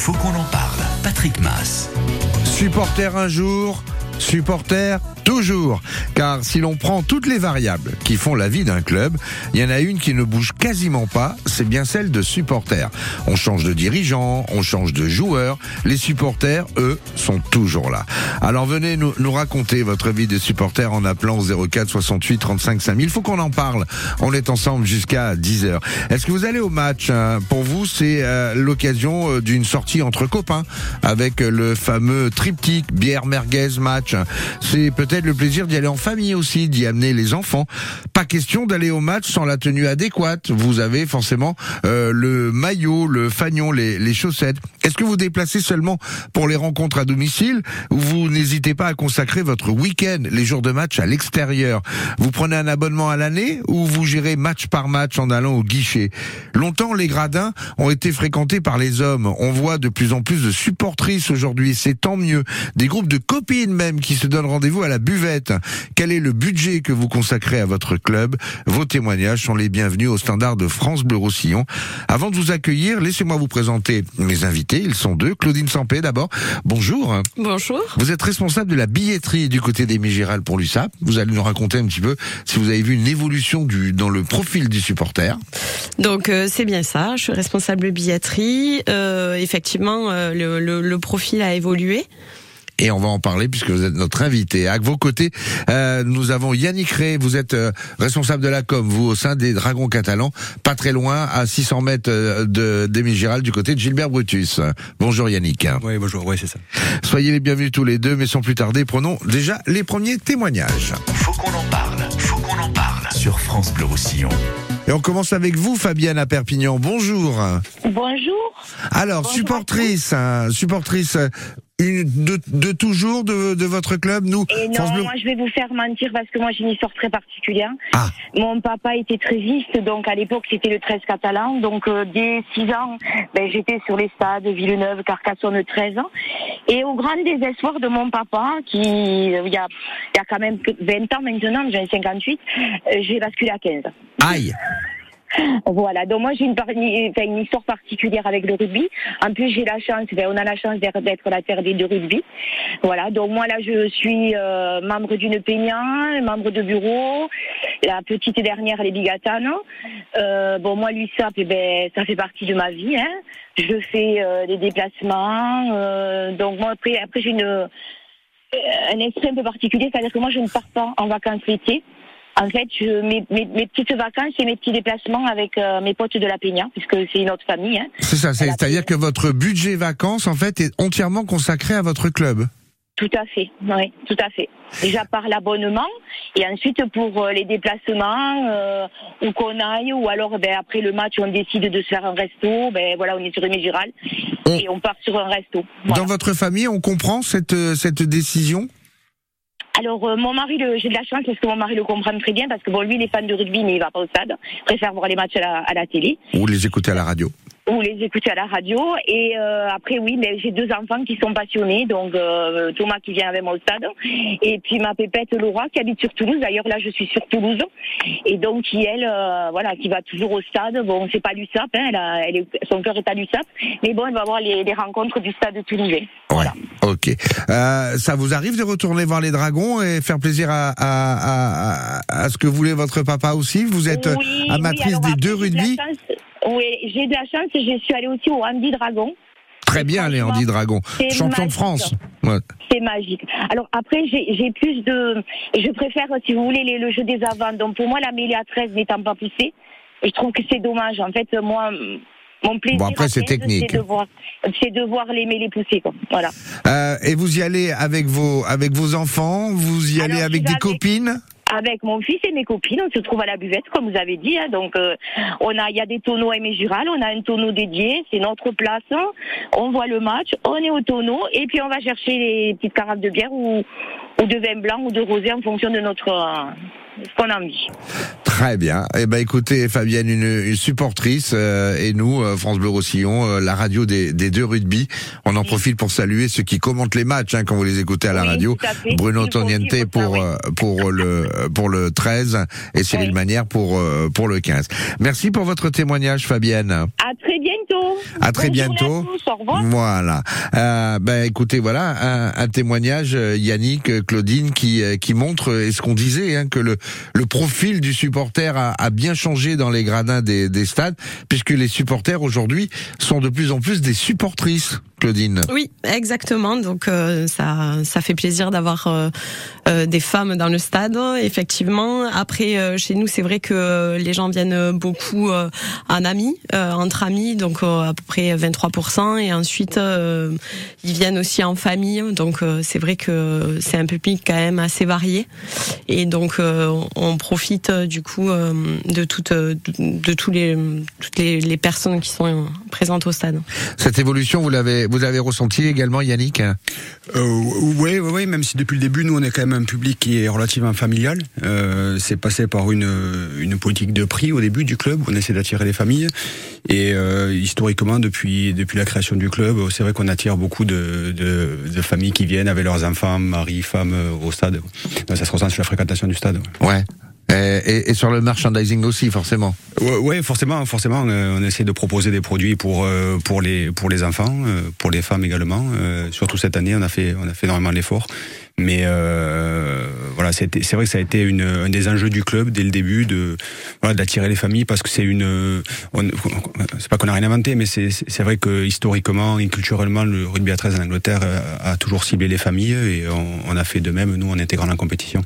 faut qu'on en parle. Patrick Mass. Supporter un jour, supporter toujours. Car si l'on prend toutes les variables qui font la vie d'un club, il y en a une qui ne bouge quasiment pas, c'est bien celle de supporters. On change de dirigeant, on change de joueur, les supporters, eux, sont toujours là. Alors venez nous, raconter votre vie de supporter en appelant au 04 68 35 5000. Faut qu'on en parle. On est ensemble jusqu'à 10h. Est-ce que vous allez au match hein Pour vous, c'est euh, l'occasion euh, d'une sortie entre copains avec le fameux triptyque bière merguez match. Le plaisir d'y aller en famille aussi, d'y amener les enfants. Pas question d'aller au match sans la tenue adéquate. Vous avez forcément euh, le maillot, le fanion, les, les chaussettes. Est-ce que vous déplacez seulement pour les rencontres à domicile ou vous n'hésitez pas à consacrer votre week-end, les jours de match à l'extérieur? Vous prenez un abonnement à l'année ou vous gérez match par match en allant au guichet? Longtemps, les gradins ont été fréquentés par les hommes. On voit de plus en plus de supportrices aujourd'hui. C'est tant mieux. Des groupes de copines même qui se donnent rendez-vous à la buvette. Quel est le budget que vous consacrez à votre club? Vos témoignages sont les bienvenus au standard de France Bleu Roussillon. Avant de vous accueillir, laissez-moi vous présenter mes invités. Ils sont deux. Claudine Sampé d'abord. Bonjour. Bonjour. Vous êtes responsable de la billetterie du côté des Mégirales pour l'USAP. Vous allez nous raconter un petit peu si vous avez vu une évolution du, dans le profil du supporter. Donc euh, c'est bien ça. Je suis responsable billetterie. Euh, effectivement, euh, le, le, le profil a évolué et on va en parler puisque vous êtes notre invité. À vos côtés, euh, nous avons Yannick Rey, vous êtes euh, responsable de la com, vous au sein des Dragons catalans, pas très loin, à 600 mètres euh, de d'Émile Giral, du côté de Gilbert Brutus. Bonjour Yannick. Oui, bonjour, oui, c'est ça. Soyez les bienvenus tous les deux, mais sans plus tarder, prenons déjà les premiers témoignages. Faut qu'on en parle. Faut qu'on en parle. Sur France Bleu Roussillon. Et on commence avec vous, Fabienne à Perpignan. Bonjour. Bonjour. Alors, Bonjour supportrice, hein, supportrice une, de, de toujours de, de votre club, nous. Et non, France Bleu- moi je vais vous faire mentir parce que moi j'ai une histoire très particulière. Ah. Mon papa était trésiste, donc à l'époque c'était le 13 catalan. Donc euh, dès 6 ans, ben, j'étais sur les stades Villeneuve, Carcassonne 13 ans. Et au grand désespoir de mon papa, qui euh, il y a, il y a quand même que 20 ans maintenant, j'ai 58, euh, j'ai basculé à 15. Aïe. Voilà, donc moi j'ai une, histoire particulière avec le rugby. En plus j'ai la chance, enfin, on a la chance d'être la terre des deux rugby. Voilà, donc moi là je suis euh, membre d'une Peignan, membre de bureau, la petite dernière les Bigatanes. Euh, bon moi l'USAP, eh ben, ça fait partie de ma vie. Hein. Je fais euh, des déplacements, euh, donc moi après, après j'ai une euh, un esprit un peu particulier, c'est-à-dire que moi je ne pars pas en vacances l'été. En fait, je, mes, mes, mes petites vacances et mes petits déplacements avec euh, mes potes de la Peña, puisque c'est une autre famille. Hein. C'est ça, c'est-à-dire que votre budget vacances, en fait, est entièrement consacré à votre club. Tout à fait, oui, tout à fait. Déjà par l'abonnement et ensuite pour euh, les déplacements, euh, où qu'on aille, ou alors ben, après le match on décide de se faire un resto, ben voilà, on est sur une Giral On- et on part sur un resto. Voilà. Dans votre famille, on comprend cette, cette décision? Alors euh, mon mari, j'ai de la chance parce que mon mari le comprend très bien parce que bon lui il est fan de rugby mais il va pas au stade, il préfère voir les matchs à la, à la télé. ou les écouter à la radio ou les écouter à la radio. Et euh, après, oui, mais j'ai deux enfants qui sont passionnés. Donc, euh, Thomas qui vient avec moi au stade. Et puis ma pépette Laura qui habite sur Toulouse. D'ailleurs, là, je suis sur Toulouse. Et donc, qui, elle, euh, voilà, qui va toujours au stade. Bon, c'est pas l'USAP, hein, elle a, elle est, son cœur est à l'USAP. Mais bon, elle va voir les, les rencontres du stade toulousain. Voilà. Ok. Euh, ça vous arrive de retourner voir les dragons et faire plaisir à, à, à, à ce que voulait votre papa aussi? Vous êtes euh, Oui, amatrice oui, alors des deux rugby Oui, j'ai de la chance. Je suis allée aussi au Andy Dragon. Très bien, les Andy Dragons. c'est Champion de. France. Ouais. C'est magique. Alors après, j'ai plus de... Je préfère, si vous voulez, les- le jeu des avants. Donc pour moi, la mêlée à 13 n'étant pas poussée, je trouve que c'est dommage. En fait, moi, mon plaisir, Bon, après, c'est 15, technique. C'est de voir, c'est de voir les mêlées pousser. Quoi. Voilà. Euh, et vous y allez avec vos, avec vos enfants? Vous y Alors, allez avec des avec- copines? Avec mon fils et mes copines, on se trouve à la buvette, comme vous avez dit. hein. donc, euh, on a, il y a des tonneaux Aimé Jural, on a un tonneau dédié, c'est notre place. On voit le match, on est au tonneau, et puis on va chercher les petites carafes de bière ou, ou de vin blanc ou de rosé en fonction de notre, euh, ce qu'on a envie. Très bien. Eh ben, écoutez, Fabienne, une, une supportrice, euh, et nous, euh, France Bleu Roussillon, euh, la radio des, des deux rugby. On en profite pour saluer ceux qui commentent les matchs, hein, quand vous les écoutez à la Oui, radio. à. Bruno Toniente ça, pour oui. euh, pour le pour le 13 et Cyril. Manière pour euh, pour le 15. Merci pour votre témoignage, Fabienne. À très bientôt. À très Bonne bientôt. à tous, Au revoir. Voilà. Euh, ben écoutez, voilà un, un témoignage, Yannick, Claudine, qui euh, qui montre euh, et ce qu'on disait, hein, que le le profil du supporter a, a bien changé dans les gradins des, des stades, puisque les supporters aujourd'hui sont de plus en plus des supportrices. Claudine. Oui, exactement. Donc euh, ça, ça fait plaisir d'avoir euh, euh, des femmes dans le stade. Effectivement. Après, euh, chez nous, c'est vrai que les gens viennent beaucoup en amis, entre amis, donc à peu près 23%. Et ensuite, ils viennent aussi en famille. Donc c'est vrai que c'est un public quand même assez varié. Et donc on profite du coup de toutes, de, de tous les, toutes les, les personnes qui sont présentes au stade. Cette évolution, vous l'avez vous avez ressenti également, Yannick oui, oui, oui, même si depuis le début, nous, on est quand même un public qui est relativement familial. Euh, c'est passé par une, une politique de prix au début du club, où on essaie d'attirer les familles. Et euh, historiquement, depuis, depuis la création du club, c'est vrai qu'on attire beaucoup de, de, de familles qui viennent avec leurs enfants, mari, femmes, euh, au stade. Donc, ça se ressent sur la fréquentation du stade. ouais. Ouais. Et, et- sur le merchandising aussi, forcément. Ouais, forcément, forcément, euh, on essaie de proposer des produits pour euh, pour les pour les enfants, euh, pour les femmes également. Euh, surtout cette année, on a fait on a fait énormément d'efforts. Mais euh, voilà, c'est vrai que ça a été une, un des enjeux du club dès le début de voilà d'attirer les familles parce que c'est une on- c'est pas qu'on a rien inventé, mais c'est c'est vrai que historiquement et culturellement le rugby à 13 en Angleterre euh, a, toujours ciblé les familles et on, a fait de même nous en intégrant la compétition.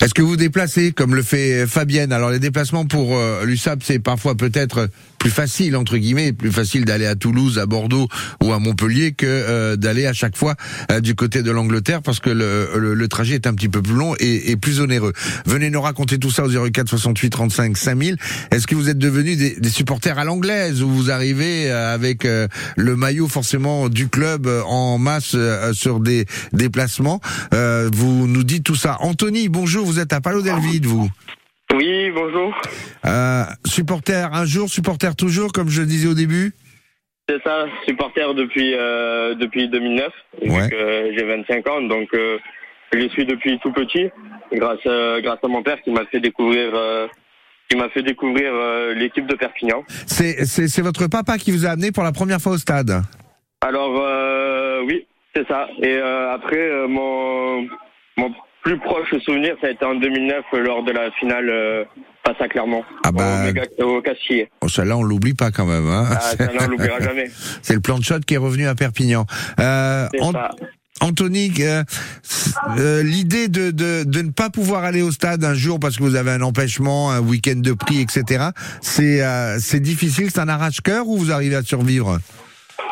Est-ce que vous déplacez comme le fait Fabienne Alors les déplacements pour euh, l'USAP, c'est parfois peut-être plus facile entre guillemets, plus facile d'aller à Toulouse, à Bordeaux ou à Montpellier que euh, d'aller à chaque fois euh, du côté de l'Angleterre parce que le, le, le trajet est un petit peu plus long et, et plus onéreux. Venez nous raconter tout ça au 04 68 35 5000. Est-ce que vous êtes devenus des, des supporters à l'anglaise ou vous arrivez euh, avec euh, le maillot forcément du club euh, en masse euh, sur des déplacements Euh, Vous nous dites tout ça. Anthony, bonjour, vous êtes à Palo Delvide, vous Oui, bonjour. euh, supporter un jour, supporter toujours, comme je le disais au début? C'est ça, supporter depuis euh, depuis 2009, vu Ouais. que j'ai 25 ans, donc euh, je suis depuis tout petit, grâce à, grâce à mon père qui m'a fait découvrir euh, qui m'a fait découvrir euh, l'équipe de Perpignan. C'est c'est votre papa qui vous a amené pour la première fois au stade? Alors euh, oui, c'est ça. Et euh, après euh, mon mon plus proche souvenir, ça a été en 2009 euh, lors de la finale euh, face à Clermont, Ah bah- au, méga- au Castillé. Oh, celle-là, on l'oublie pas quand même. Hein. Ah, ça, on l'oubliera jamais. C'est le plan de shot qui est revenu à Perpignan. Euh, C'est ça. Anthony, euh, euh, l'idée de, de, de ne pas pouvoir aller au stade un jour parce que vous avez un empêchement, un week-end de prix, etc. C'est euh, c'est difficile, c'est un arrache-cœur ou vous arrivez à survivre?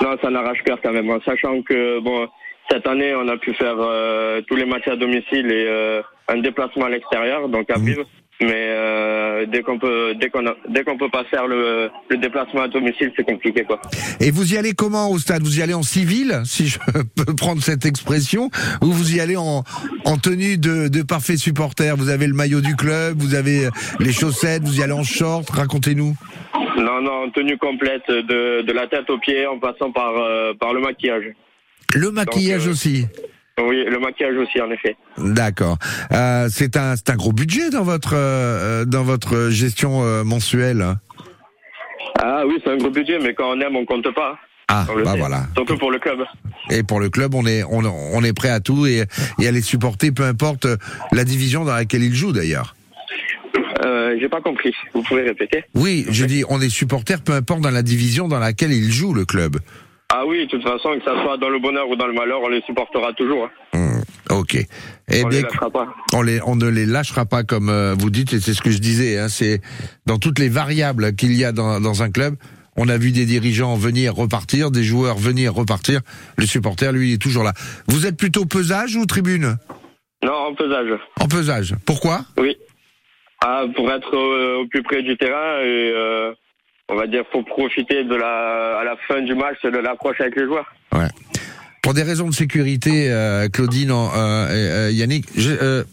Non, ça n'arrache cœur quand même, en sachant que bon, cette année, on a pu faire euh, tous les matchs à domicile et euh, un déplacement à l'extérieur, donc à Mhm. vivre. Mais euh, dès qu'on peut, dès qu'on a- dès qu'on peut pas faire le, le déplacement à domicile, c'est compliqué quoi. Et vous y allez comment au stade? Vous y allez en civil, si je peux prendre cette expression, ou vous y allez en, en tenue de, de parfait supporter Vous avez le maillot du club, vous avez les chaussettes, vous y allez en short Racontez-nous. Non, non, tenue complète de, de la tête aux pieds, en passant par euh, par le maquillage. Le maquillage euh, aussi. Oui, le maquillage aussi, en effet. D'accord. Euh, c'est un un gros budget dans votre euh, dans votre gestion euh, mensuelle. Ah oui, c'est un gros budget, mais quand on aime, on compte pas. Ah bah voilà. Surtout pour le club. Et pour le club, on est on, on est prêt à tout et, et à les supporter, peu importe la division dans laquelle ils jouent d'ailleurs. Euh, J'ai pas compris. Vous pouvez répéter Oui, je dis on est supporter, peu importe dans la division dans laquelle ils jouent le club. Ah oui, de toute façon, que ça soit dans le bonheur ou dans le malheur, on les supportera toujours. hein. Hmm, ok. Eh on bien, les lâchera pas. on, les, on ne les lâchera pas comme euh, vous dites, et c'est ce que je disais. Hein, c'est dans toutes les variables qu'il y a dans, dans un club. On a vu des dirigeants venir repartir, des joueurs venir repartir. Le supporter, lui, il est toujours là. Vous êtes plutôt pesage ou tribune? Non, en pesage. En pesage. Pourquoi? Oui. Ah, pour être euh, au plus près du terrain et euh, on va dire faut profiter de la à la fin du match de l'approche avec les joueurs. Pour des raisons de sécurité, euh, Claudine, euh, euh, Yannick, je-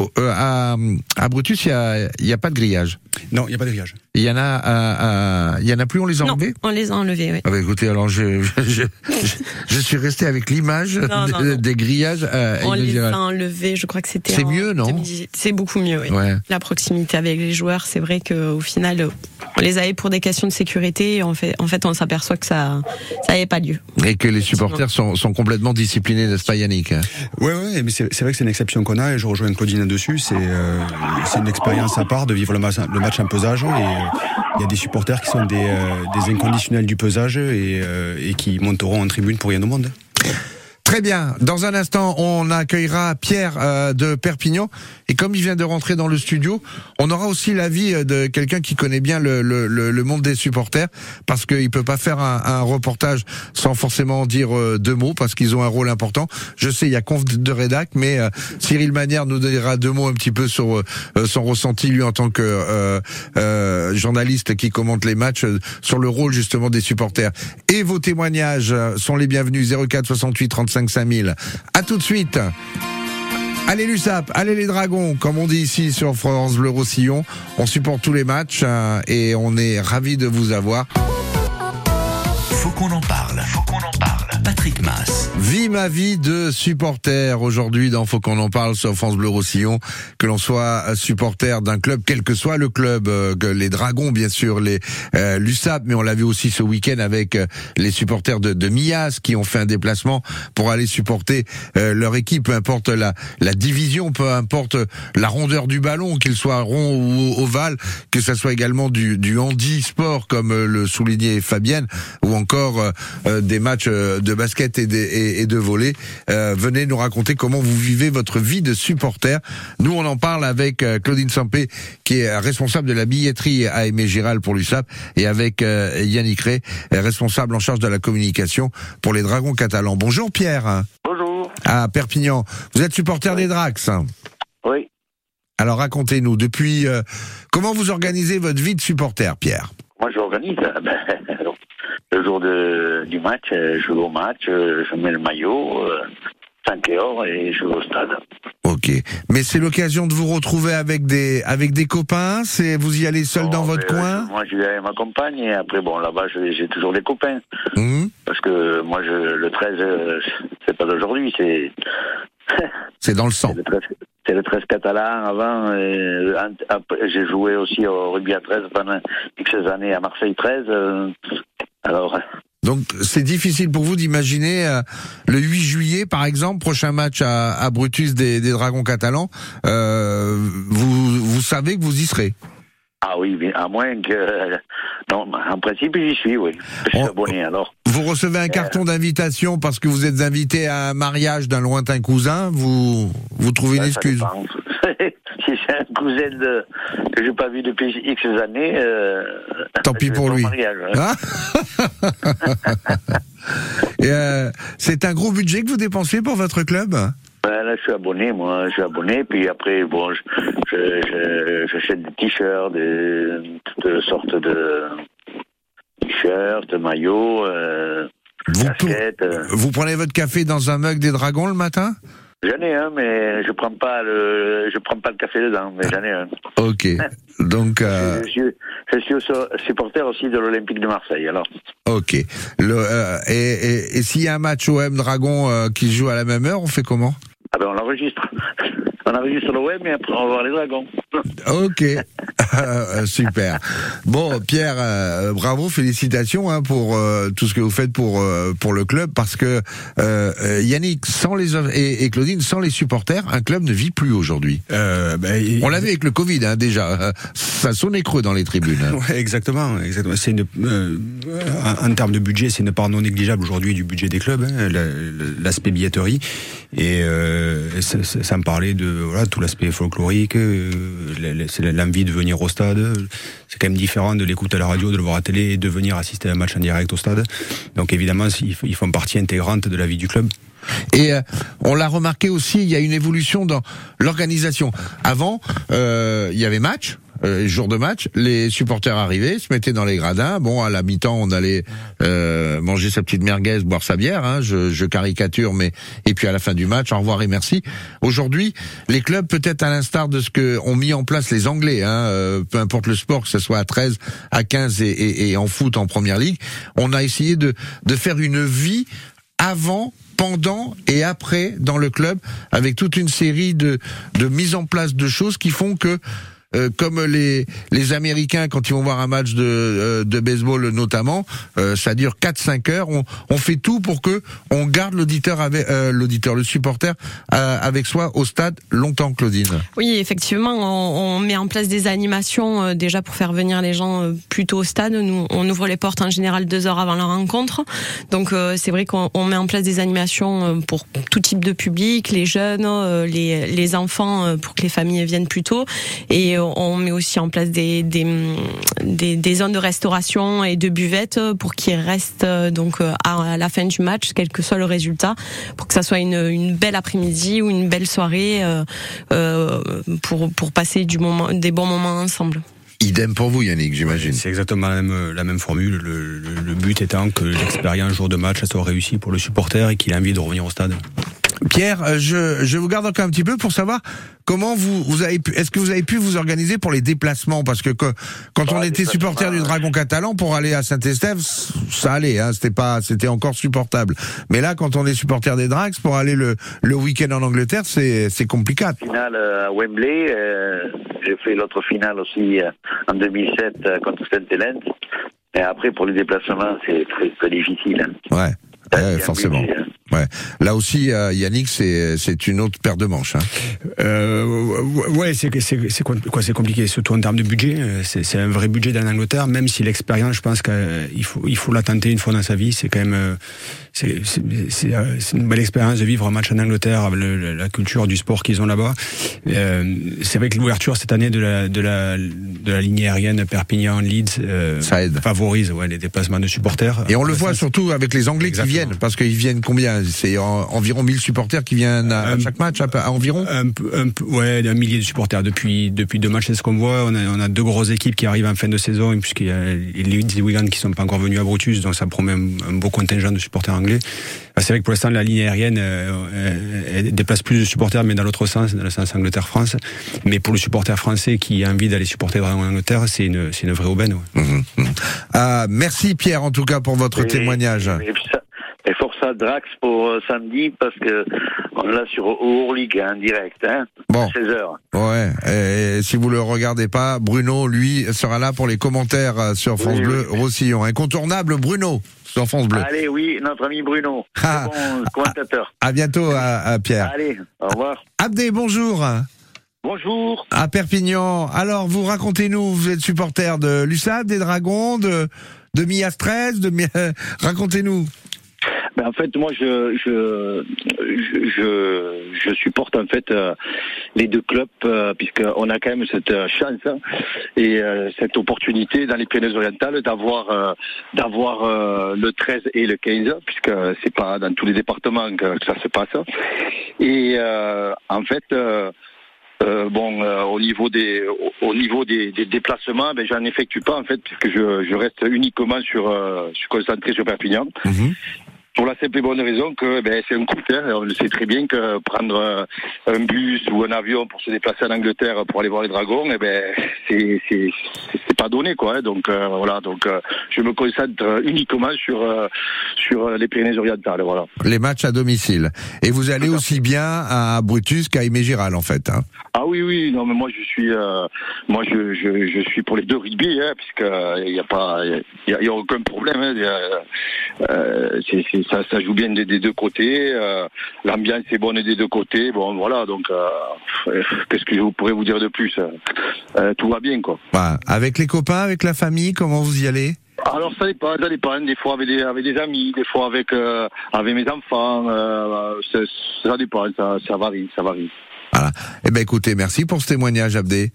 euh, euh, à, à Brutus, il y a, y a pas de grillage. Non, il n'y a pas de grillage. Il y en a, à- à- il y en a plus. On les a Non, enlevés. on les a enlevés, oui. Ah bah écoutez, alors je, je, je, je suis resté avec l'image des, grillages. On les a enlevés, je crois que c'était. C'est mieux, non 2018. C'est beaucoup mieux, oui. Ouais. La proximité avec les joueurs, c'est vrai qu'au final, euh, on les avait pour des questions de sécurité. Et en fait, en fait, on s'aperçoit que ça, ça n'avait pas lieu. Et que les supporters sont, sont complètement disciplinés, n'est-ce pas Yannick? Ouais, ouais, mais c'est c'est vrai que c'est une exception qu'on a et je rejoins Claudine dessus. C'est euh, c'est une expérience à part de vivre le match, en pesage et euh, il y a des supporters qui sont des, euh, inconditionnels du pesage et, et qui monteront en tribune pour rien au monde. Très bien. Dans un instant, on accueillera Pierre euh, de Perpignan. Et comme il vient de rentrer dans le studio, on aura aussi l'avis euh, de quelqu'un qui connaît bien le, le, le, monde des supporters, parce qu'il peut pas faire un, un reportage sans forcément dire euh, deux mots, parce qu'ils ont un rôle important. Je sais, il y a conf de rédac, mais euh, Cyril Manière nous donnera deux mots un petit peu sur euh, son ressenti, lui, en tant que journaliste qui commente les matchs, sur le rôle justement des supporters. Et vos témoignages sont les bienvenus 04 68 35 5000. À tout de suite. Allez l'USAP, allez les Dragons, comme on dit ici sur France Bleu Roussillon. On supporte tous les matchs euh, et on est ravis de vous avoir. Faut. Faut qu'on en parle. Patrick. Vie ma vie de supporter aujourd'hui dans Faut qu'on en parle sur France Bleu Roussillon, que l'on soit supporter d'un club, quel que soit le club, euh, que les Dragons bien sûr, les euh, l'USAP, mais on l'a vu aussi ce week-end avec euh, les supporters de, de Mias qui ont fait un déplacement pour aller supporter euh, leur équipe, peu importe la, la division, peu importe la rondeur du ballon, qu'il soit rond ou ovale, que ça soit également du, du handi-sport comme euh, le soulignait Fabienne, ou encore des matchs de basket et, des- et- et de volley. Euh, venez nous raconter comment vous vivez votre vie de supporter. Nous, on en parle avec euh, Claudine Sampé, qui est responsable de la billetterie à Aimé Giral pour l'USAP, et avec euh, Yannick Ray, euh, responsable en charge de la communication pour les Dragons catalans. Bonjour Pierre, Bonjour. à Perpignan. Vous êtes supporter des Drax. Oui. Alors racontez-nous, depuis euh, comment vous organisez votre vie de supporter, Pierre? Moi, j'organise. ben, le jour de, du match, euh, je vais au match, euh, je mets le maillot, euh, 5 heures, et je vais au stade. Ok, mais c'est l'occasion de vous retrouver avec des avec des copains. C'est vous y allez seul Bon, dans votre ben, coin? Moi, je vais avec ma compagne, et après, bon, là-bas, j'ai toujours des copains. Hum, Parce que moi, je, le 13, euh, c'est pas d'aujourd'hui, c'est c'est dans le sang. c'est le 13. C'est le 13 catalan avant. J'ai joué aussi au rugby à 13 pendant X années à Marseille 13. Euh, alors, Donc c'est difficile pour vous d'imaginer euh, le 8 juillet, par exemple, prochain match à, à Brutus des, des Dragons catalans. euh, vous vous savez que vous y serez. Ah oui, à moins que. Non, en principe, j'y suis, oui. Je suis On- abonné, alors. Vous recevez un carton d'invitation parce que vous êtes invité à un mariage d'un lointain cousin. Vous vous trouvez une Ça, ça excuse. si c'est un cousin de, que j'ai pas vu depuis X années. euh, Tant pis pour lui. mariage, hein. Hein euh, c'est un gros budget que vous dépensez pour votre club? Ben, là, je suis abonné, moi. Je suis abonné, puis après, bon, je- je- je- j'achète des t-shirts, des, toutes sortes de t-shirts, de maillots, euh, vous, vous prenez votre café dans un mug des dragons le matin? J'en ai un, mais je prends pas le, je prends pas le café dedans, mais j'en ai un. Ok. Donc, euh, Je, suis, je suis supporter aussi de l'Olympique de Marseille, alors. ok. Le, euh, et et, et s'il y a un match OM Dragon euh, qui joue à la même heure, on fait comment? Ah ben, on l'enregistre. On enregistre le web, mais après, on va voir les dragons. Ok, super. Bon, Pierre, euh, bravo, félicitations hein, pour euh, tout ce que vous faites pour euh, pour le club, parce que Yannick, sans les et, et Claudine, sans les supporters, un club ne vit plus aujourd'hui. Euh, ben, On l'a vu avec le Covid, hein, déjà. Ça sonnait creux dans les tribunes. hein. Ouais, exactement, exactement. C'est une, euh, en, en termes de budget, c'est une part non négligeable aujourd'hui du budget des clubs, hein, la- l'aspect billetterie, et euh, ça- ça- sans parler de voilà tout l'aspect folklorique, euh, l'envie de venir au stade. C'est quand même différent de l'écoute à la radio, de le voir à télé, et de venir assister à un match en direct au stade. Donc évidemment, ils font partie intégrante de la vie du club. Et euh, on l'a remarqué aussi, il y a une évolution dans l'organisation. Avant, euh, il y avait match. Euh, jour de match, les supporters arrivaient, se mettaient dans les gradins. Bon, à la mi-temps, on allait euh, manger sa petite merguez, boire sa bière. Hein, je, je caricature, mais et puis à la fin du match, au revoir et merci. Aujourd'hui, les clubs, peut-être à l'instar de ce que ont mis en place les Anglais, hein, euh, peu importe le sport, que ce soit à 13, à 15 et, et, et en foot en première ligue, on a essayé de, de faire une vie avant pendant et après dans le club avec toute une série de, de mise en place de choses qui font que euh, comme les les Américains quand ils vont voir un match de euh, de baseball notamment, euh, ça dure 4-5 heures. On, on fait tout pour que on garde l'auditeur avec euh, l'auditeur, le supporter avec soi au stade longtemps, Claudine. Oui, effectivement, on, on met en place des animations déjà pour faire venir les gens plus tôt au stade. Nous, on ouvre les portes en général deux heures avant la rencontre. Donc c'est vrai qu'on on met en place des animations pour tout type de public, les jeunes, les, les enfants, pour que les familles viennent plus tôt. Et on met aussi en place des, des, des, des zones de restauration et de buvettes pour qu'ils restent euh, donc euh, à la fin du match, quel que soit le résultat, pour que ça soit une, une belle après-midi ou une belle soirée euh, euh, pour, pour passer du moment, des bons moments ensemble. Idem pour vous, Yannick, j'imagine. C'est exactement la même, la même formule. Le, le- le but étant que l'expérience jour de match soit réussie pour le supporter et qu'il ait envie de revenir au stade. Pierre, euh, je, je vous garde encore un petit peu pour savoir comment vous, vous avez pu, est-ce que vous avez pu vous organiser pour les déplacements? Parce que que- quand on Ah, était supporter du. Dragon catalan, pour aller à Saint-Estève, ça allait, hein, c'était pas, c'était encore supportable. Mais là, quand on est supporter des Drags, pour aller le, le week-end en Angleterre, c'est, c'est compliqué. Finale euh, à Wembley. euh, J'ai fait l'autre finale aussi euh, en 2007 euh, contre Saint-Hélène. Et après, pour les déplacements, c'est très, très difficile. hein. Ouais. Forcément. budget, hein. Ouais. Là aussi, euh, Yannick, c'est c'est une autre paire de manches. Hein. Euh, ouais, c'est c'est c'est quoi, c'est compliqué, surtout en termes de budget. C'est c'est un vrai budget dans l'Angleterre, même si l'expérience, je pense qu'il faut il faut la tenter une fois dans sa vie. C'est quand même euh, c'est c'est c'est euh, c'est une belle expérience de vivre un match en Angleterre, le- la culture du sport qu'ils ont là-bas. Euh, c'est vrai que l'ouverture cette année de la de la de la ligne aérienne Perpignan Leeds euh, Ça aide. favorise ouais, les déplacements de supporters. Et on le voit surtout avec les Anglais qui viennent, parce qu'ils viennent combien C'est en- environ 1000 supporters qui viennent à, à chaque match, à, à environ Un peu, un peu, ouais, un millier de supporters depuis depuis deux matchs, c'est ce qu'on voit. On a, on a deux grosses équipes qui arrivent en fin de saison, puisqu'il y a les Wigan qui sont pas encore venus à Brutus, donc ça promet un, un beau contingent de supporters anglais. C'est vrai que pour l'instant, la ligne aérienne euh, elle déplace plus de supporters, mais dans l'autre sens, dans le sens Angleterre-France. Mais pour le supporter français qui a envie d'aller supporter en Angleterre, c'est une, c'est une vraie aubaine. ouais. Mhm, mhm. Ah, merci Pierre en tout cas pour votre Et- témoignage. Et, ça- Drax pour euh, samedi, parce que on l'a sur Euroleague en direct, hein, Bon. 16h. Ouais, et si vous le regardez pas, Bruno, lui, sera là pour les commentaires euh, sur France Oui, Bleu oui. Roussillon. Incontournable Bruno sur France Bleu. Allez, oui, notre ami Bruno, Ah. bon commentateur. À bientôt à, à Pierre. Allez, au revoir. Abdé, bonjour. Bonjour. À Perpignan. Alors, vous racontez-nous, vous êtes supporter de l'USAD, des Dragons, de, de Mias 13, de racontez-nous. Ben, en fait, moi, je, je, je, supporte en fait euh, les deux clubs euh, puisqu'on a quand même cette euh, chance hein, et cette opportunité dans les Pyrénées-Orientales d'avoir d'avoir le 13 et le 15 puisque c'est pas dans tous les départements que, ça se passe. Et en fait. bon, au niveau des au, au niveau des, déplacements, ben j'en effectue pas en fait puisque je, je reste uniquement sur je suis concentré sur Perpignan. Mhm. Pour la simple et bonne raison que ben, c'est un coût. Hein. On le sait très bien que prendre un bus ou un avion pour se déplacer en Angleterre pour aller voir les dragons, eh ben, c'est pas donné quoi. hein. Donc euh, voilà, donc euh, je me concentre uniquement sur euh, sur les Pyrénées-Orientales. Voilà. Les matchs à domicile. Et vous allez aussi bien à Brutus qu'à Aimé Giral, en fait. Hein. Ah oui oui non mais moi je suis euh, moi je, je, je suis pour les deux rugby hein, puisque il y a pas il y a, y a aucun problème hein, euh, ça, ça joue bien des, des deux côtés euh, l'ambiance est bonne des deux côtés bon voilà donc euh, qu'est-ce que je pourrais vous dire de plus Euh, tout va bien quoi Voilà. Avec les copains, avec la famille, comment vous y allez? Alors ça dépend, ça dépend. Des fois avec des, avec des amis, des fois avec euh, avec mes enfants. Euh, ça, ça dépend, ça, ça varie, ça varie. Voilà. Eh ben écoutez, merci pour ce témoignage, Abdé.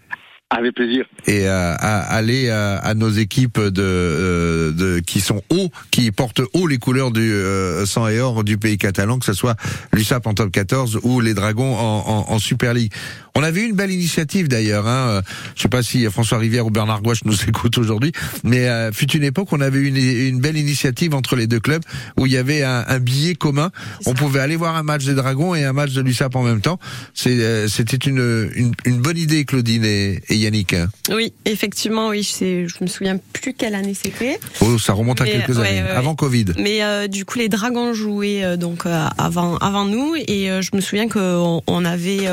Avec plaisir. et euh, à, aller euh, à nos équipes de, euh, de qui sont hauts, qui portent haut les couleurs du euh, sang et or du pays catalan, que ce soit l'USAP en top 14 ou les Dragons en, en, en Super League. On avait eu une belle initiative d'ailleurs. Hein. euh, Je sais pas si François Rivière ou Bernard Gouache nous écoutent aujourd'hui, mais euh, fut une époque où on avait eu une, une belle initiative entre les deux clubs où il y avait un, un billet commun. On pouvait aller voir un match des Dragons et un match de l'USAP en même temps. C'est, euh, C'était une, une, une bonne idée, Claudine et, et Yannick. hein. Oui, effectivement, oui. Je, je me souviens plus quelle année c'était. Oh, ça remonte à quelques ouais, années, ouais, ouais. avant Covid. Mais euh, du coup, les Dragons jouaient euh, donc euh, avant avant nous et je me souviens qu'on on avait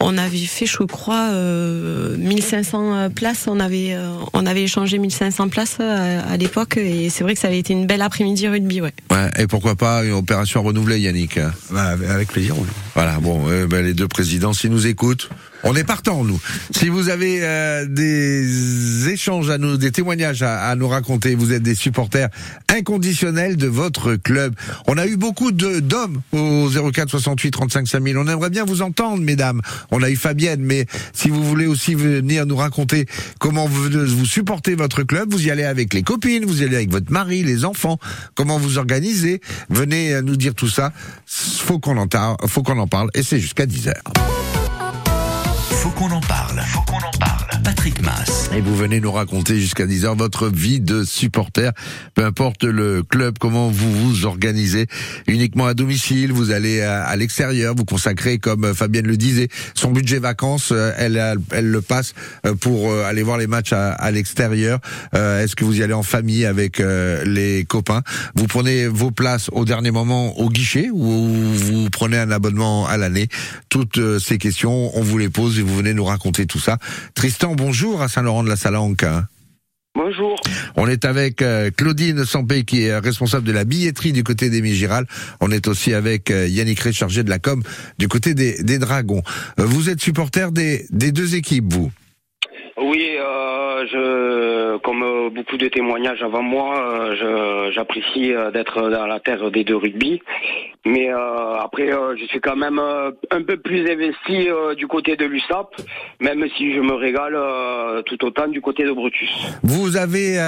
on avait fait, je crois, euh, 1500 places. On avait euh, on avait échangé 1500 places euh, à, à l'époque et c'est vrai que ça avait été une belle après-midi rugby, ouais. Ouais, et pourquoi pas une opération renouvelée, Yannick hein. Bah, avec plaisir. oui. Voilà, bon, euh, ben, les deux présidents, s'ils nous écoutent, on est partant, nous. Si vous avez euh, des échanges à nous, des témoignages à, à nous raconter, vous êtes des supporters inconditionnels de votre club. On a eu beaucoup de d'hommes au 04 68 35 5000. On aimerait bien vous entendre, mesdames. On a eu Fabienne, mais si vous voulez aussi venir nous raconter comment vous, supportez votre club, vous y allez avec les copines, vous y allez avec votre mari, les enfants, comment vous organisez. Venez euh, nous dire tout ça. Faut qu'on en, faut qu'on en parle et c'est jusqu'à 10h. Faut qu'on en parle. Faut qu'on en parle. Patrick. Et vous venez nous raconter jusqu'à 10h votre vie de supporter, peu importe le club, comment vous vous organisez, uniquement à domicile, vous allez à, l'extérieur, vous consacrez, comme Fabienne le disait, son budget vacances, euh, elle, elle, le passe euh, pour euh, aller voir les matchs à, à l'extérieur. Est-ce que vous y allez en famille avec les copains? Vous prenez vos places au dernier moment au guichet ou vous prenez un abonnement à l'année? Toutes ces questions, on vous les pose et vous venez nous raconter tout ça. Tristan, bonjour à Saint-Laurent de la Salanque. Bonjour. On est avec euh, Claudine Sampé qui est responsable de la billetterie du côté des Migiral. On est aussi avec euh, Yannick Ré, chargé de la com du côté des, des Dragons. Euh, Vous êtes supporter des, des deux équipes, vous? Oui, euh, comme euh, beaucoup de témoignages avant moi, euh, j'apprécie euh, d'être dans la terre des deux rugby. Mais après, je suis quand même un peu plus investi du côté de l'USAP, même si je me régale tout autant du côté de Brutus. Vous avez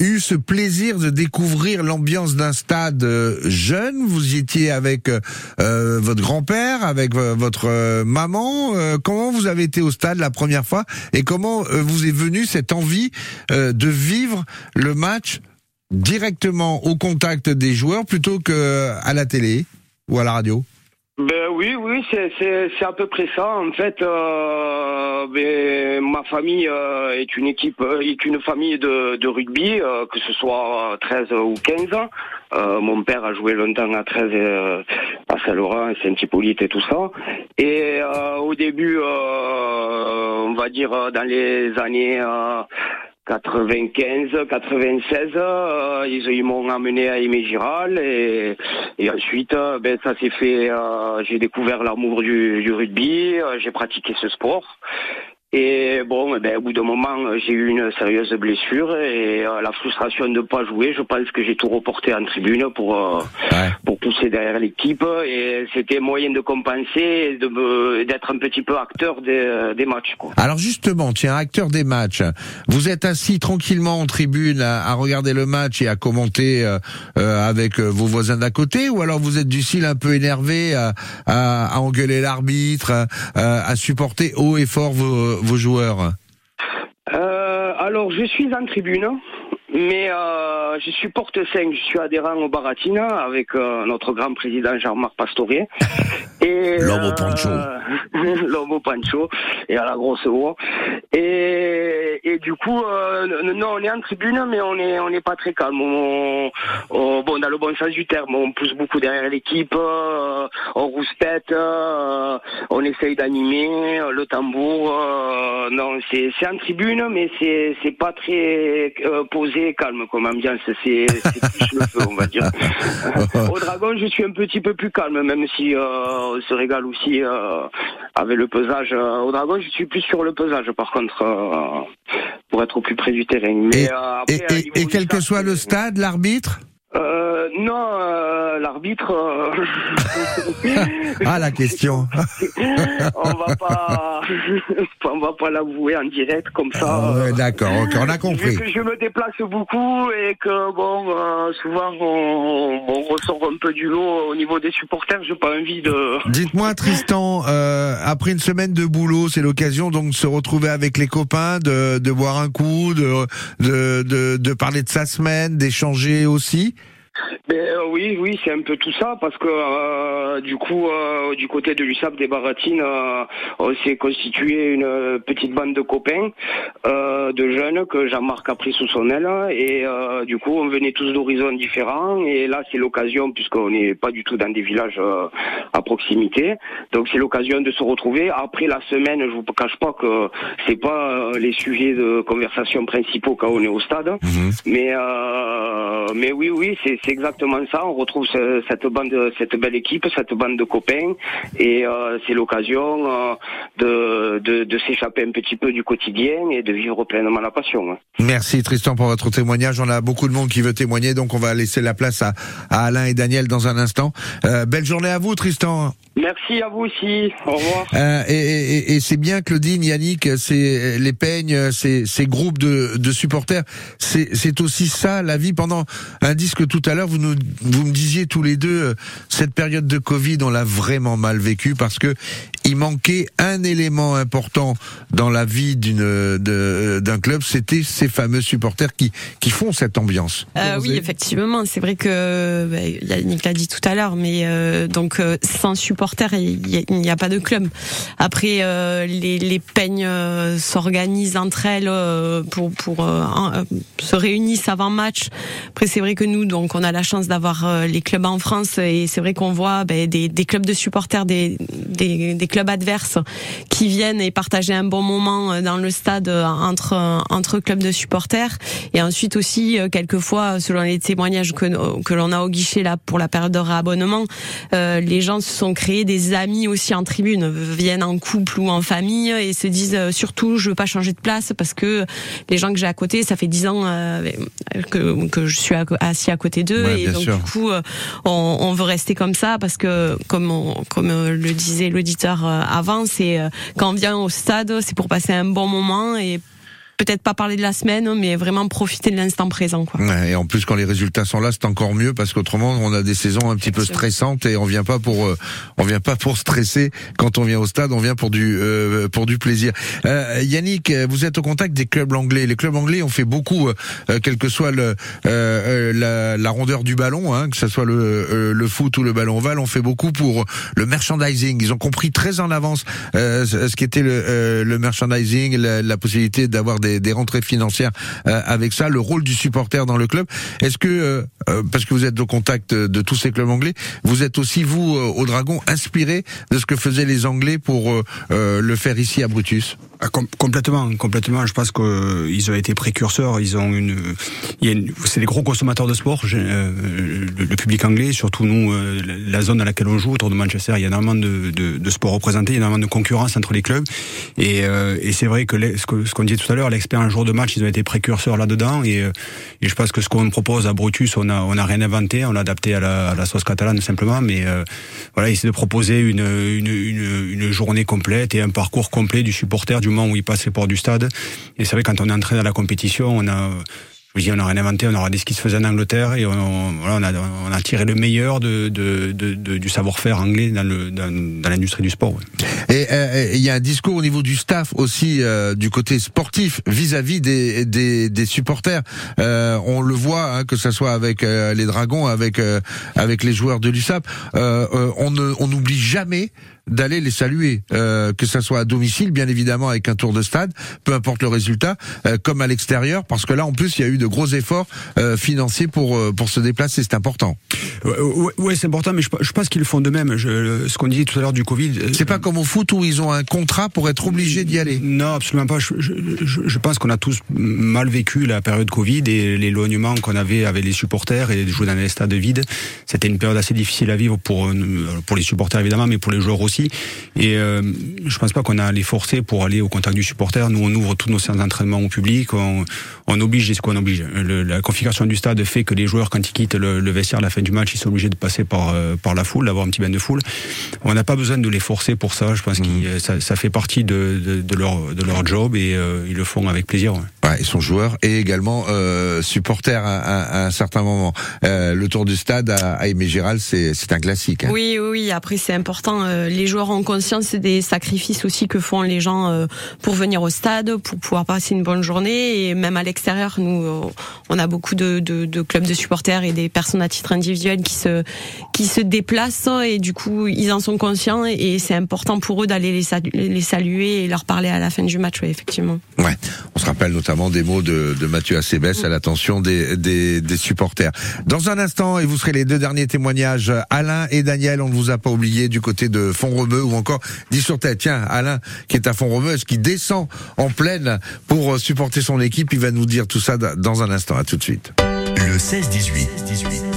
eu ce plaisir de découvrir l'ambiance d'un stade euh, jeune. Vous y étiez avec euh, euh, votre grand-père, avec euh, votre euh, maman. Comment vous avez été au stade la première fois et comment vous est venue cette envie de vivre le match directement au contact des joueurs plutôt que à la télé ou à la radio? Ben oui, oui, c'est à peu près ça. En fait, euh, ben, ma famille euh, est une équipe, euh, est une famille de, rugby, euh, que ce soit 13 ou 15 ans. Euh, mon père a joué longtemps à 13 euh, à Saint-Laurent, Saint-Hippolyte et tout ça. Et euh, au début, euh, on va dire euh, dans les années euh, 95, 96, euh, ils, m'ont amené à Aimé Giral et, et ensuite, euh, ben, ça s'est fait. euh, j'ai découvert l'amour du, du rugby, euh, j'ai pratiqué ce sport. Et bon, eh ben, au bout d'un moment, j'ai eu une sérieuse blessure et euh, la frustration de ne pas jouer, je pense que j'ai tout reporté en tribune pour euh, Ouais. pour pousser derrière l'équipe et c'était moyen de compenser et de d'être un petit peu acteur des, des matchs. Quoi. Alors justement, tiens, acteur des matchs, vous êtes assis tranquillement en tribune à, à regarder le match et à commenter euh, avec vos voisins d'à côté, ou alors vous êtes du style un peu énervé à, à- à engueuler l'arbitre, à, à supporter haut et fort vos, vos joueurs Euh, alors, je suis en tribune, mais euh, je supporte 5. Je suis adhérent au Baratina avec euh, notre grand président Jean-Marc Pastorier. Et, L'homme au pancho. L'homme au pancho et à la grosse voix. Et, et du coup, euh, non, on est en tribune, mais on est on n'est pas très calme. On, on- bon, dans le bon sens du terme, on pousse beaucoup derrière l'équipe, euh, on rouspète, euh, on essaye d'animer euh, le tambour. non, c'est c'est en tribune, mais c'est c'est pas très posé, calme comme ambiance. C'est c'est plus le feu, on va dire. Au Dragon, je suis un petit peu plus calme, même si on se régale aussi avec le pesage. Au Dragon, je suis plus sur le pesage, par contre, pour être au plus près du terrain. Mais, Et- euh, après, Et, et- du quel que soit le stade, l'arbitre euh, non, euh, l'arbitre euh, Ah, la question. on va pas, on va pas l'avouer en direct comme ça. Ah, euh, D'accord, ok, on a compris. que je me déplace beaucoup et que bon, euh, souvent on, on ressort un peu du lot au niveau des supporters, j'ai pas envie de. Dites-moi Tristan, euh, après une semaine de boulot, c'est l'occasion donc de se retrouver avec les copains, de, de boire un coup, de, de, de, de parler de sa semaine, d'échanger aussi? Mais euh, oui, oui, c'est un peu tout ça parce que euh, du coup, euh, du côté de l'USAP des Baratines, euh, on s'est constitué une euh, petite bande de copains, euh, de jeunes que Jean-Marc a pris sous son aile et euh, du coup, on venait tous d'horizons différents et là, c'est l'occasion puisqu'on n'est pas du tout dans des villages euh, à proximité, donc c'est l'occasion de se retrouver. Après la semaine, je vous cache pas que c'est pas euh, les sujets de conversation principaux quand on est au stade. Mais euh, mais oui oui c'est c'est exactement ça. On retrouve ce- cette bande cette belle équipe, cette bande de copains et euh, c'est l'occasion euh, de de, de s'échapper un petit peu du quotidien et de vivre pleinement la passion. Merci Tristan pour votre témoignage. On a beaucoup de monde qui veut témoigner, donc on va laisser la place à, à Alain et Daniel dans un instant. Euh, belle journée à vous Tristan. Merci à vous aussi. Au revoir. Euh, et et- et c'est bien Claudine, Yannick, c'est les peignes, ces, ces groupes de, de supporters, c'est aussi ça la vie. Pendant un disque tout à l'heure, vous nous vous me disiez tous les deux euh, cette période de Covid, on l'a vraiment mal vécu parce que il manquait un élément important dans la vie d'une d'un club, c'était ces fameux supporters qui qui font cette ambiance. Euh, oui, effectivement, c'est vrai que bah, Yannick l'a dit tout à l'heure, mais euh, donc euh, sans supporters, il a- n'y a, pas de club. Après, les, les peignes s'organisent entre elles pour pour se réunissent avant match. Après, c'est vrai que nous, donc, on a la chance d'avoir euh, les clubs en France et c'est vrai qu'on voit ben, des, clubs de supporters, des, clubs adverses qui viennent et partager un bon moment euh, dans le stade euh, entre clubs de supporters. Et ensuite aussi quelquefois selon les témoignages que l'on a au guichet là pour la période de réabonnement les gens se sont créés des amis aussi en tribune viennent en couple ou en famille et se disent surtout je veux pas changer de place parce que les gens que j'ai à côté ça fait dix ans que que je suis assis à côté d'eux Ouais, et donc sûr. du coup euh, on, on veut rester comme ça parce que comme on- comme euh, le disait l'auditeur euh, avant c'est quand on vient au stade c'est pour passer un bon moment et peut-être pas parler de la semaine mais vraiment profiter de l'instant présent quoi. Ouais, et en plus, quand les résultats sont là, c'est encore mieux parce qu'autrement, on a des saisons un petit peu sûr. stressantes et on vient pas pour, euh, on vient pas pour stresser. Quand on vient au stade, on vient pour du, euh, pour du plaisir. Euh, Yannick, vous êtes au contact des clubs anglais. Les clubs anglais ont fait beaucoup, euh, euh, quel que soit le, la, la rondeur du ballon, hein, que ce soit le, euh, le foot ou le ballon ovale, on fait beaucoup pour le merchandising. Ils ont compris très en avance euh, ce qu'était le, euh, le merchandising, la, la possibilité d'avoir des, des rentrées financières euh, avec ça, le rôle du supporter dans le club. Est-ce que, euh, euh, parce que vous êtes au contact de tous ces clubs anglais, vous êtes aussi vous au Dragon inspiré de ce que faisaient les Anglais pour le faire ici à Brutus? Complètement, complètement. Je pense qu'ils ont été précurseurs. Ils ont une, une- c'est des gros consommateurs de sport. euh, le, public anglais, surtout nous, euh, la zone dans laquelle on joue autour de Manchester, il y a énormément de, de, de sports représentés, il y a énormément de concurrence entre les clubs. Et, euh, et c'est vrai que ce qu'on disait tout à l'heure, l'expérience jour de match, ils ont été précurseurs là-dedans. Et, euh, et je pense que ce qu'on propose à Brutus, on a, on a rien inventé, on l'a adapté à la, à la sauce catalane simplement. Mais euh, voilà, essayer de proposer une, une, une, journée complète et un parcours complet du supporter moment où il passe les portes du stade. Et c'est vrai, quand on est entré dans la compétition, on a, je vous dis, on n'a rien inventé, on a regardé ce qui se faisait en Angleterre et on, voilà, on, a, on a tiré le meilleur de, de, de, de- du savoir-faire anglais dans, dans, dans l'industrie du sport. ouais. Et euh, il y a un discours au niveau du staff aussi euh, du côté sportif vis-à-vis des, des, des supporters. Euh, on le voit hein, que ça soit avec euh, les Dragons, avec euh, avec les joueurs de l'USAP. Euh, euh, on ne on n'oublie jamais d'aller les saluer, euh, que ça soit à domicile, bien évidemment, avec un tour de stade, peu importe le résultat, euh, comme à l'extérieur, parce que là, en plus, il y a eu de gros efforts euh, financiers pour euh, pour se déplacer, c'est important. Ouais, ouais, c'est important, mais je, je pense qu'ils le font de même. Je, ce qu'on disait tout à l'heure du Covid. euh, C'est pas comme au foot où ils ont un contrat pour être obligés d'y aller. Non, absolument pas. Je, je, je- je pense qu'on a tous mal vécu la période Covid et l'éloignement qu'on avait avec les supporters et de jouer dans les stades vides. C'était une période assez difficile à vivre pour, euh, pour les supporters évidemment, mais pour les joueurs aussi. Aussi. Et euh, je pense pas qu'on a à les forcer pour aller au contact du supporter. Nous, on ouvre tous nos séances d'entraînement au public. On, on oblige ce qu'on oblige. Le, la configuration du stade fait que les joueurs, quand ils quittent le, le, vestiaire à la fin du match, ils sont obligés de passer par euh, par la foule, d'avoir un petit bain de foule. On n'a pas besoin de les forcer pour ça. Je pense mmh. que ça, ça, fait partie de, de, de, leur de leur job et euh, ils le font avec plaisir. Ouais. Ouais, ils sont joueurs et également euh, supporters à, à, à, un certain moment. Euh, le tour du stade à, à Aimé Giral, c'est un classique. Hein. Oui, oui. Après, c'est important. Euh, les joueurs ont conscience des sacrifices aussi que font les gens euh, pour venir au stade, pour pouvoir passer une bonne journée. Et même à l'extérieur, nous, euh, on a beaucoup de, clubs de supporters et des personnes à titre individuel qui se qui se déplacent et du coup, ils en sont conscients et c'est important pour eux d'aller les, les saluer et leur parler à la fin du match. Oui, effectivement. Ouais. On se rappelle notamment des mots de, de Mathieu Acebes à l'attention des, des, supporters. Dans un instant, et vous serez les deux derniers témoignages, Alain et Daniel, on ne vous a pas oublié du côté de Font-Romeu ou encore tête. Tiens, Alain qui est à Font-Romeu, est-ce qu'il descend en pleine pour supporter son équipe? Il va nous dire tout ça dans un instant. À tout de suite. Le 16-18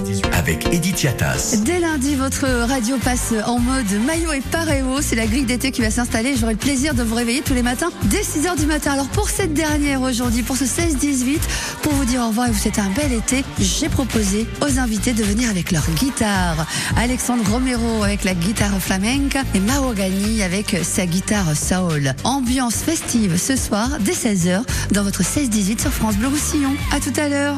avec Edith Yatas. Dès lundi, votre radio passe en mode maillot et paréo. C'est la grille d'été qui va s'installer. J'aurai le plaisir de vous réveiller tous les matins dès 6h du matin. Alors pour cette dernière aujourd'hui, pour ce 16-18, pour vous dire au revoir et vous souhaiter un bel été, j'ai proposé aux invités de venir avec leur guitare. Alexandre Romero avec la guitare flamenca et Mao Gani avec sa guitare soul. Ambiance festive ce soir dès 16h dans votre 16-18 sur France Bleu Roussillon. À tout à l'heure.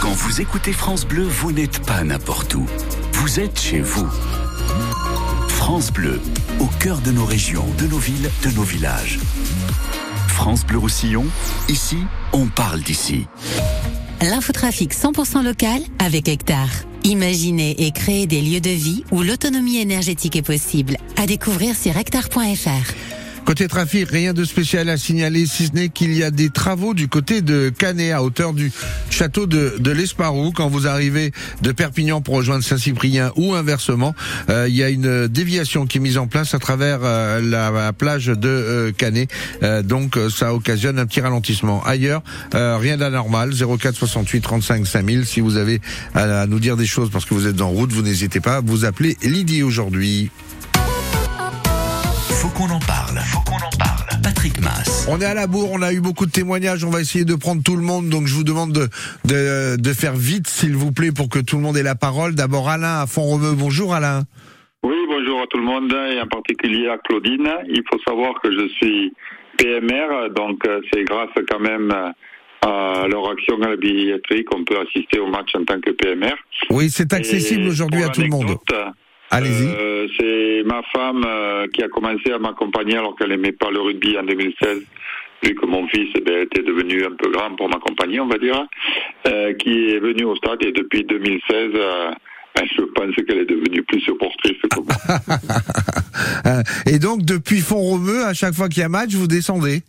Quand vous écoutez France Bleu, vous n'êtes pas n'importe où. Vous êtes chez vous. France Bleu, au cœur de nos régions, de nos villes, de nos villages. France Bleu Roussillon, ici, on parle d'ici. L'infotrafic 100% local avec Hectare. Imaginez et créer des lieux de vie où l'autonomie énergétique est possible. À découvrir sur hectare.fr. Côté trafic, rien de spécial à signaler, si ce n'est qu'il y a des travaux du côté de Canet, à hauteur du château de, de l'Esparou. Quand vous arrivez de Perpignan pour rejoindre Saint-Cyprien ou inversement, euh, il y a une déviation qui est mise en place à travers euh, la, la, plage de euh, Canet. donc ça occasionne un petit ralentissement. Ailleurs, rien d'anormal. 04 68 35 5000. Si vous avez à, nous dire des choses parce que vous êtes en route, vous n'hésitez pas vous appeler Lydie aujourd'hui. Patrick Mass. On est à la bourre, on a eu beaucoup de témoignages, on va essayer de prendre tout le monde, donc je vous demande de, de, de faire vite, s'il vous plaît, pour que tout le monde ait la parole. D'abord Alain à Font-Romeu. Bonjour Alain. Oui, bonjour à tout le monde, et en particulier à Claudine. Il faut savoir que je suis PMR, donc c'est grâce quand même à leur action à la billetterie qu'on peut assister au match en tant que PMR. Oui, c'est accessible aujourd'hui à tout le monde. Allez-y. Euh, c'est ma femme euh, qui a commencé à m'accompagner alors qu'elle n'aimait pas le rugby en 2016, vu que mon fils eh bien, était devenu un peu grand pour m'accompagner, on va dire, euh, qui est venue au stade et depuis 2016, ben, je pense qu'elle est devenue plus supportrice que moi. et donc, depuis Font-Romeu, à chaque fois qu'il y a match, vous descendez?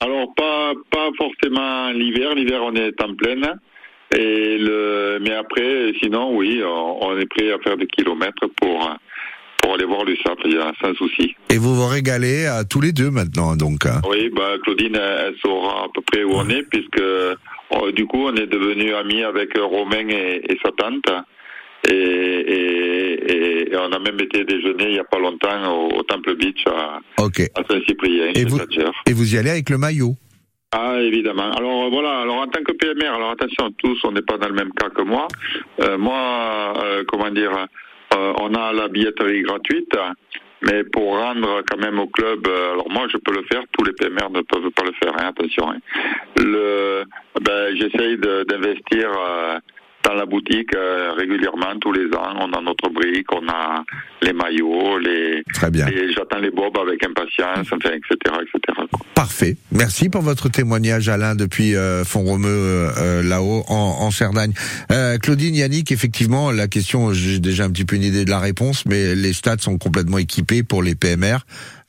Alors, pas, pas forcément l'hiver. L'hiver, on est en pleine. Et le, mais après, sinon, oui, on, on, est prêt à faire des kilomètres pour pour aller voir le sable, il y a sans souci. Et vous vous régalez à tous les deux maintenant, donc. Hein oui, bah Claudine, elle, saura à peu près où on est, puisque oh, du coup, on est devenus amis avec Romain et, et sa tante. Et, et, et, on a même été déjeuner il y a pas longtemps au, au Temple Beach à, okay. à Saint-Cyprien. Et vous, et vous y allez avec le maillot? Ah, évidemment. Alors voilà, alors en tant que PMR, alors attention, tous, on n'est pas dans le même cas que moi. Euh, moi, euh, comment dire, euh, on a la billetterie gratuite, mais pour rendre quand même au club, euh, alors moi je peux le faire, tous les PMR ne peuvent pas le faire, hein, attention. Hein. Le, ben, j'essaye d'investir dans la boutique euh, régulièrement tous les ans. On a notre brique, on a les maillots, les. Très bien. et J'attends les bobs avec impatience, enfin, etc., etc. Parfait. Merci pour votre témoignage, Alain, depuis euh, Font-Romeu, euh, euh, là-haut, en, en Cerdagne. Euh, Claudine, Yannick, effectivement, la question, j'ai déjà un petit peu une idée de la réponse, mais les stades sont complètement équipés pour les PMR.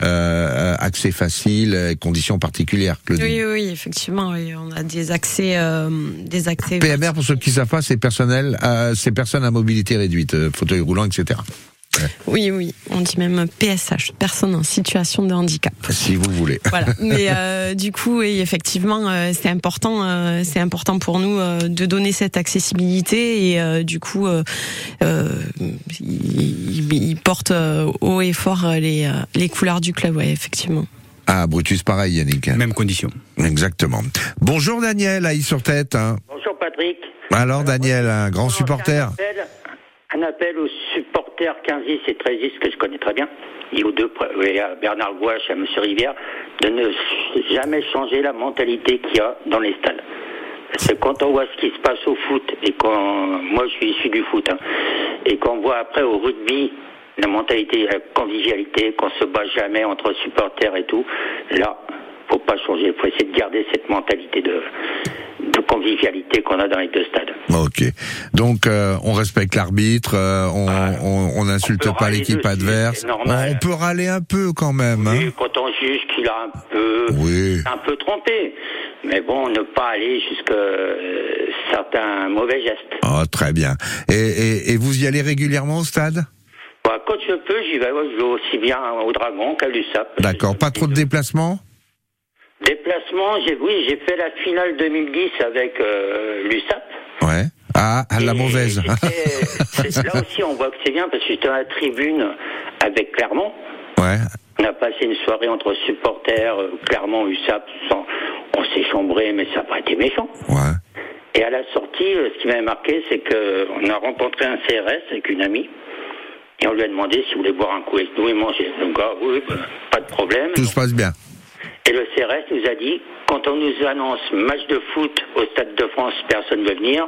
Euh, accès facile, euh, conditions particulières, Claudine. Oui, oui, effectivement, oui, on a des accès, euh, des accès. PMR, pour ceux qui ne savent pas, c'est personnel, euh, c'est personnes à mobilité réduite, euh, fauteuil roulant, etc. Oui, oui, on dit même PSH, personne en situation de handicap. Si vous voulez. Voilà. Mais euh, du coup, oui, effectivement, euh, c'est important, euh, c'est important pour nous euh, de donner cette accessibilité et euh, du coup, euh, euh, il, il porte euh, haut et fort les, euh, les couleurs du club, ouais, effectivement. Ah, Brutus, pareil, Yannick. Même condition. Exactement. Bonjour Daniel, à sur tête. Hein. Bonjour Patrick. Alors Daniel, un grand supporter. Un appel, un appel aux supporters 15 et 13 que je connais très bien. Et aux deux, à Bernard Gouache et à M. Rivière, de ne jamais changer la mentalité qu'il y a dans les stades. Parce que quand on voit ce qui se passe au foot, et quand moi je suis issu du foot, hein, et qu'on voit après au rugby la mentalité, la convivialité, qu'on se bat jamais entre supporters et tout, là, faut pas changer. Il faut essayer de garder cette mentalité de convivialité qu'on a dans les deux stades. Ok. Donc euh, on respecte l'arbitre, euh, on on- on n'insulte pas l'équipe adverse. On peut râler un peu quand même. Hein. Oui, quand on juge qu'il a un peu, Oui. un peu trompé. Mais bon, ne pas aller jusqu'à euh, certains mauvais gestes. Oh, très bien. Et, et, et vous y allez régulièrement au stade? Bah, quand je peux, j'y vais aussi bien au Dragon qu'à l'USAP. D'accord. Pas trop de déplacements? Déplacement, j'ai, oui, j'ai fait la finale 2010 avec euh, l'USAP. Ouais. Ah, à la mauvaise. là aussi, on voit que c'est bien parce que j'étais à la tribune avec Clermont. ouais. On a passé une soirée entre supporters, euh, Clermont, USAP. sans- On s'est chambré, mais ça n'a pas été méchant. Ouais. Et à la sortie, euh, ce qui m'avait marqué, c'est qu'on a rencontré un CRS avec une amie. Et on lui a demandé s'il voulait boire un coup avec nous et manger. Donc, ah, oui, bah, pas de problème. Tout se passe bien. Et le CRS nous a dit, quand on nous annonce match de foot au Stade de France, personne ne veut venir.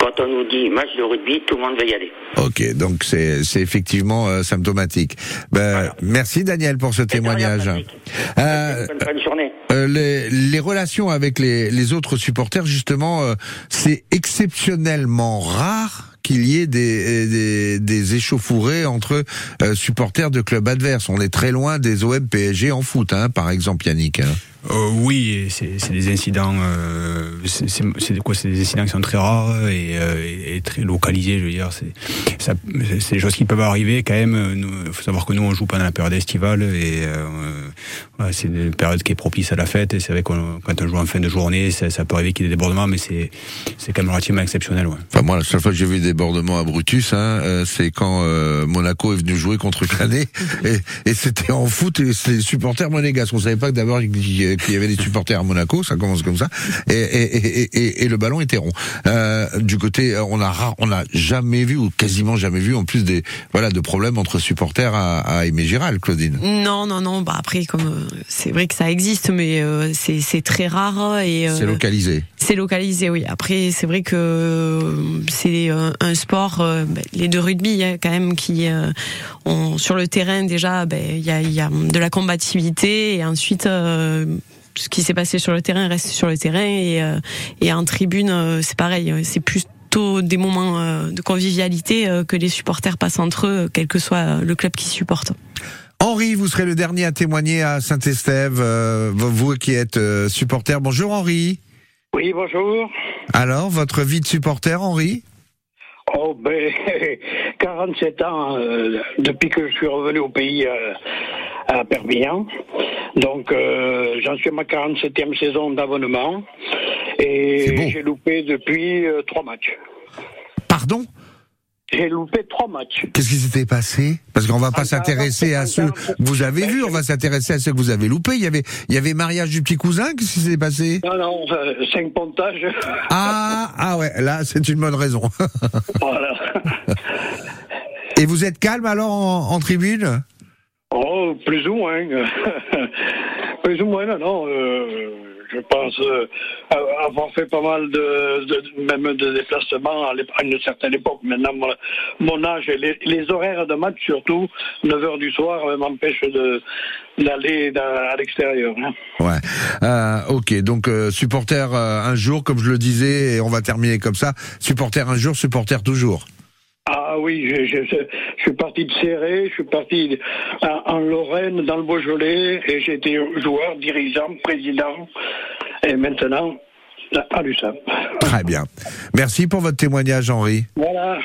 Quand on nous dit match de rugby, tout le monde veut y aller. Ok, donc c'est c'est effectivement euh, symptomatique. Ben, Merci Daniel pour ce témoignage. Euh, Bonne, bonne journée. Euh, les, les relations avec les, les autres supporters, justement, euh, c'est exceptionnellement rare qu'il y ait des, des, des échauffourées entre euh, supporters de clubs adverses. On est très loin des OM PSG en foot, hein, par exemple, Yannick. hein. Euh, oui, c'est des incidents. Euh, c'est quoi C'est des incidents qui sont très rares et, euh, et- très localisés. Je veux dire, c'est des choses qui peuvent arriver quand même. Il faut savoir que nous, on joue pendant la période estivale et euh, voilà, c'est une période qui est propice à la fête. Et c'est vrai que quand on joue en fin de journée, ça, ça peut arriver qu'il y ait des débordements, mais c'est c'est quand même relativement exceptionnel. Ouais. Enfin, moi, la seule fois que j'ai vu des débordements à Brutus, hein, euh, c'est quand euh, Monaco est venu jouer contre Canet, et, et c'était en foot, et c'est les supporters monégasques. On savait pas que d'abord qu'il y qu'il y avait des supporters à Monaco, ça commence comme ça, et, et, et, et, et le ballon était rond. Euh, du côté, on a rare, on a jamais vu ou quasiment jamais vu, en plus des voilà de problèmes entre supporters à, à Aimé Giral, Claudine. Non, non, non. Bah après, comme euh, c'est vrai que ça existe, mais euh, c'est très rare et euh, C'est localisé. C'est localisé, oui. Après, c'est vrai que euh, c'est un, sport, euh, ben, les deux rugby, quand même, qui euh, ont sur le terrain déjà, ben, il y, a, il y a de la combativité et ensuite. Euh, ce qui s'est passé sur le terrain reste sur le terrain et, euh, et en tribune euh, c'est pareil c'est plutôt des moments euh, de convivialité euh, que les supporters passent entre eux quel que soit euh, le club qui supporte Henri, vous serez le dernier à témoigner à Saint-Estève, euh, vous qui êtes euh, supporter. Bonjour Henri. Oui, bonjour. Alors, votre vie de supporter, Henri? Oh, ben, 47 ans euh, depuis que je suis revenu au pays euh, à Perpignan. Donc, euh, j'en suis à ma 47e saison d'abonnement. Et j'ai loupé depuis euh, trois matchs. Pardon? J'ai loupé trois matchs. Qu'est-ce qui s'était passé? Parce qu'on va pas Ah, s'intéresser à ceux que vous avez vus, on va s'intéresser à ceux que vous avez loupés. Il y avait, il y avait mariage du petit cousin, qu'est-ce qui s'est passé? Non, non, euh, cinq pontages. Ah, ah ouais, là c'est une bonne raison. voilà. Et vous êtes calme alors en, en tribune? Oh, plus ou moins. plus ou moins, non, non. euh, je pense euh, avoir fait pas mal de, de- même de déplacements à, à une certaine époque. Maintenant, mon, mon âge et les, horaires de match, surtout 9 heures du soir, euh, m'empêchent d'aller à l'extérieur. hein. Ouais. Euh, ok, donc euh, supporter euh, un jour, comme je le disais, et on va terminer comme ça. Supporter un jour, supporter toujours. Ah oui, je, suis parti de Serré, je suis parti en, Lorraine, dans le Beaujolais, et été joueur, dirigeant, président, et maintenant à l'USAP. Très bien. Merci pour votre témoignage, Henri. Voilà.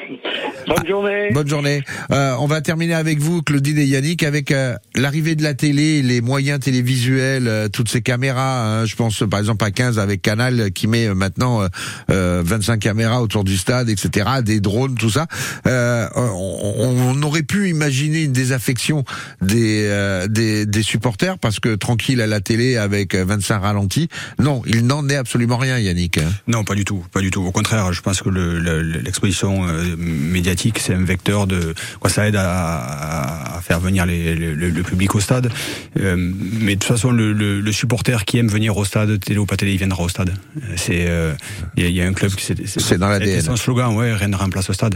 Bonne journée. Bonne journée. Euh, on va terminer avec vous, Claudine et Yannick, avec euh, l'arrivée de la télé, les moyens télévisuels, euh, toutes ces caméras. hein. je pense par exemple à 15 avec Canal qui met maintenant euh, euh, 25 caméras autour du stade, etc. Des drones, tout ça. On, on aurait pu imaginer une désaffection des, des des supporters parce que tranquille à la télé avec euh, 25 ralentis. Non, il n'en est absolument rien, Yannick. hein? Non, pas du tout, pas du tout. Au contraire, je pense que le- le- l'exposition euh, médiatique, c'est un vecteur de quoi ça aide à, faire venir les- le, public au stade. Euh, mais de toute façon, le, le- le supporter qui aime venir au stade, télé ou pas télé, il viendra au stade. C'est euh, il y, a- il y a un club qui c'est dans l'ADN. C'est son slogan, ouais, rien ne remplace au stade,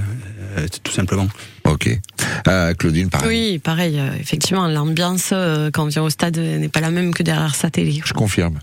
euh, tout simplement. Ok. Euh, Claudine, pareil. Oui, pareil. euh, effectivement, l'ambiance euh, quand on vient au stade euh, n'est pas la même que derrière sa télé. Je confirme.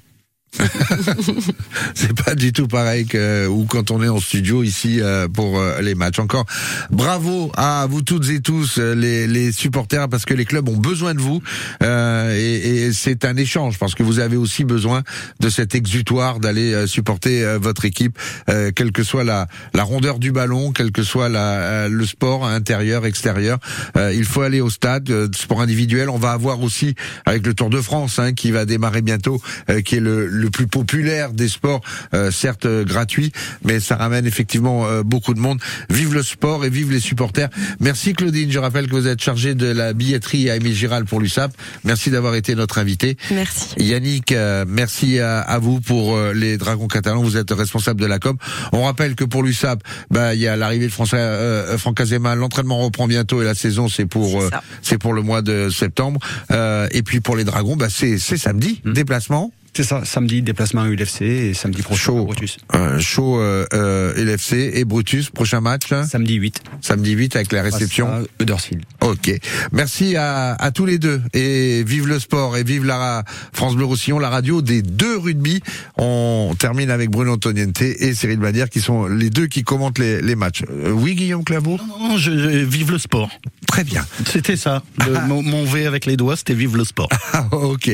c'est pas du tout pareil que ou quand on est en studio ici euh, pour euh, les matchs. Encore bravo à vous toutes et tous euh, les, les supporters parce que les clubs ont besoin de vous euh, et, et c'est un échange parce que vous avez aussi besoin de cet exutoire d'aller supporter votre équipe, euh, quelle que soit la, la rondeur du ballon, quel que soit la, le sport intérieur, extérieur. Euh, il faut aller au stade, sport individuel. On va avoir aussi avec le Tour de France hein, qui va démarrer bientôt, qui est le, le plus populaire des sports, euh, certes euh, gratuit, mais ça ramène effectivement euh, beaucoup de monde. Vive le sport et vive les supporters. Merci Claudine. Je rappelle que vous êtes chargée de la billetterie à Émile Giral pour l'USAP. Merci d'avoir été notre invité. Merci. Yannick, euh, merci à, à vous pour euh, les Dragons catalans. Vous êtes responsable de la com. On rappelle que pour l'USAP, bah il y a l'arrivée de François euh, Franck Azema. L'entraînement reprend bientôt et la saison c'est pour euh, c'est pour le mois de septembre. Euh, et puis pour les Dragons, bah c'est c'est samedi déplacement. C'est ça, samedi déplacement à UFC et samedi prochain à Brutus. Euh, chaud euh, euh, LFC et Brutus. Prochain match. Samedi 8. Samedi 8 avec la réception. Huddersfield. Ok. Merci à, à tous les deux. Et vive le sport et vive la France Bleu Roussillon, la radio des deux rugby. On termine avec Bruno Antoniente et Cyril Badière qui sont les deux qui commentent les, les matchs. Euh, oui, Guillaume Claveau? Non, je, je- vive le sport. Très bien. C'était ça. Le- mon, mon V avec les doigts, c'était vive le sport. Ah, ok.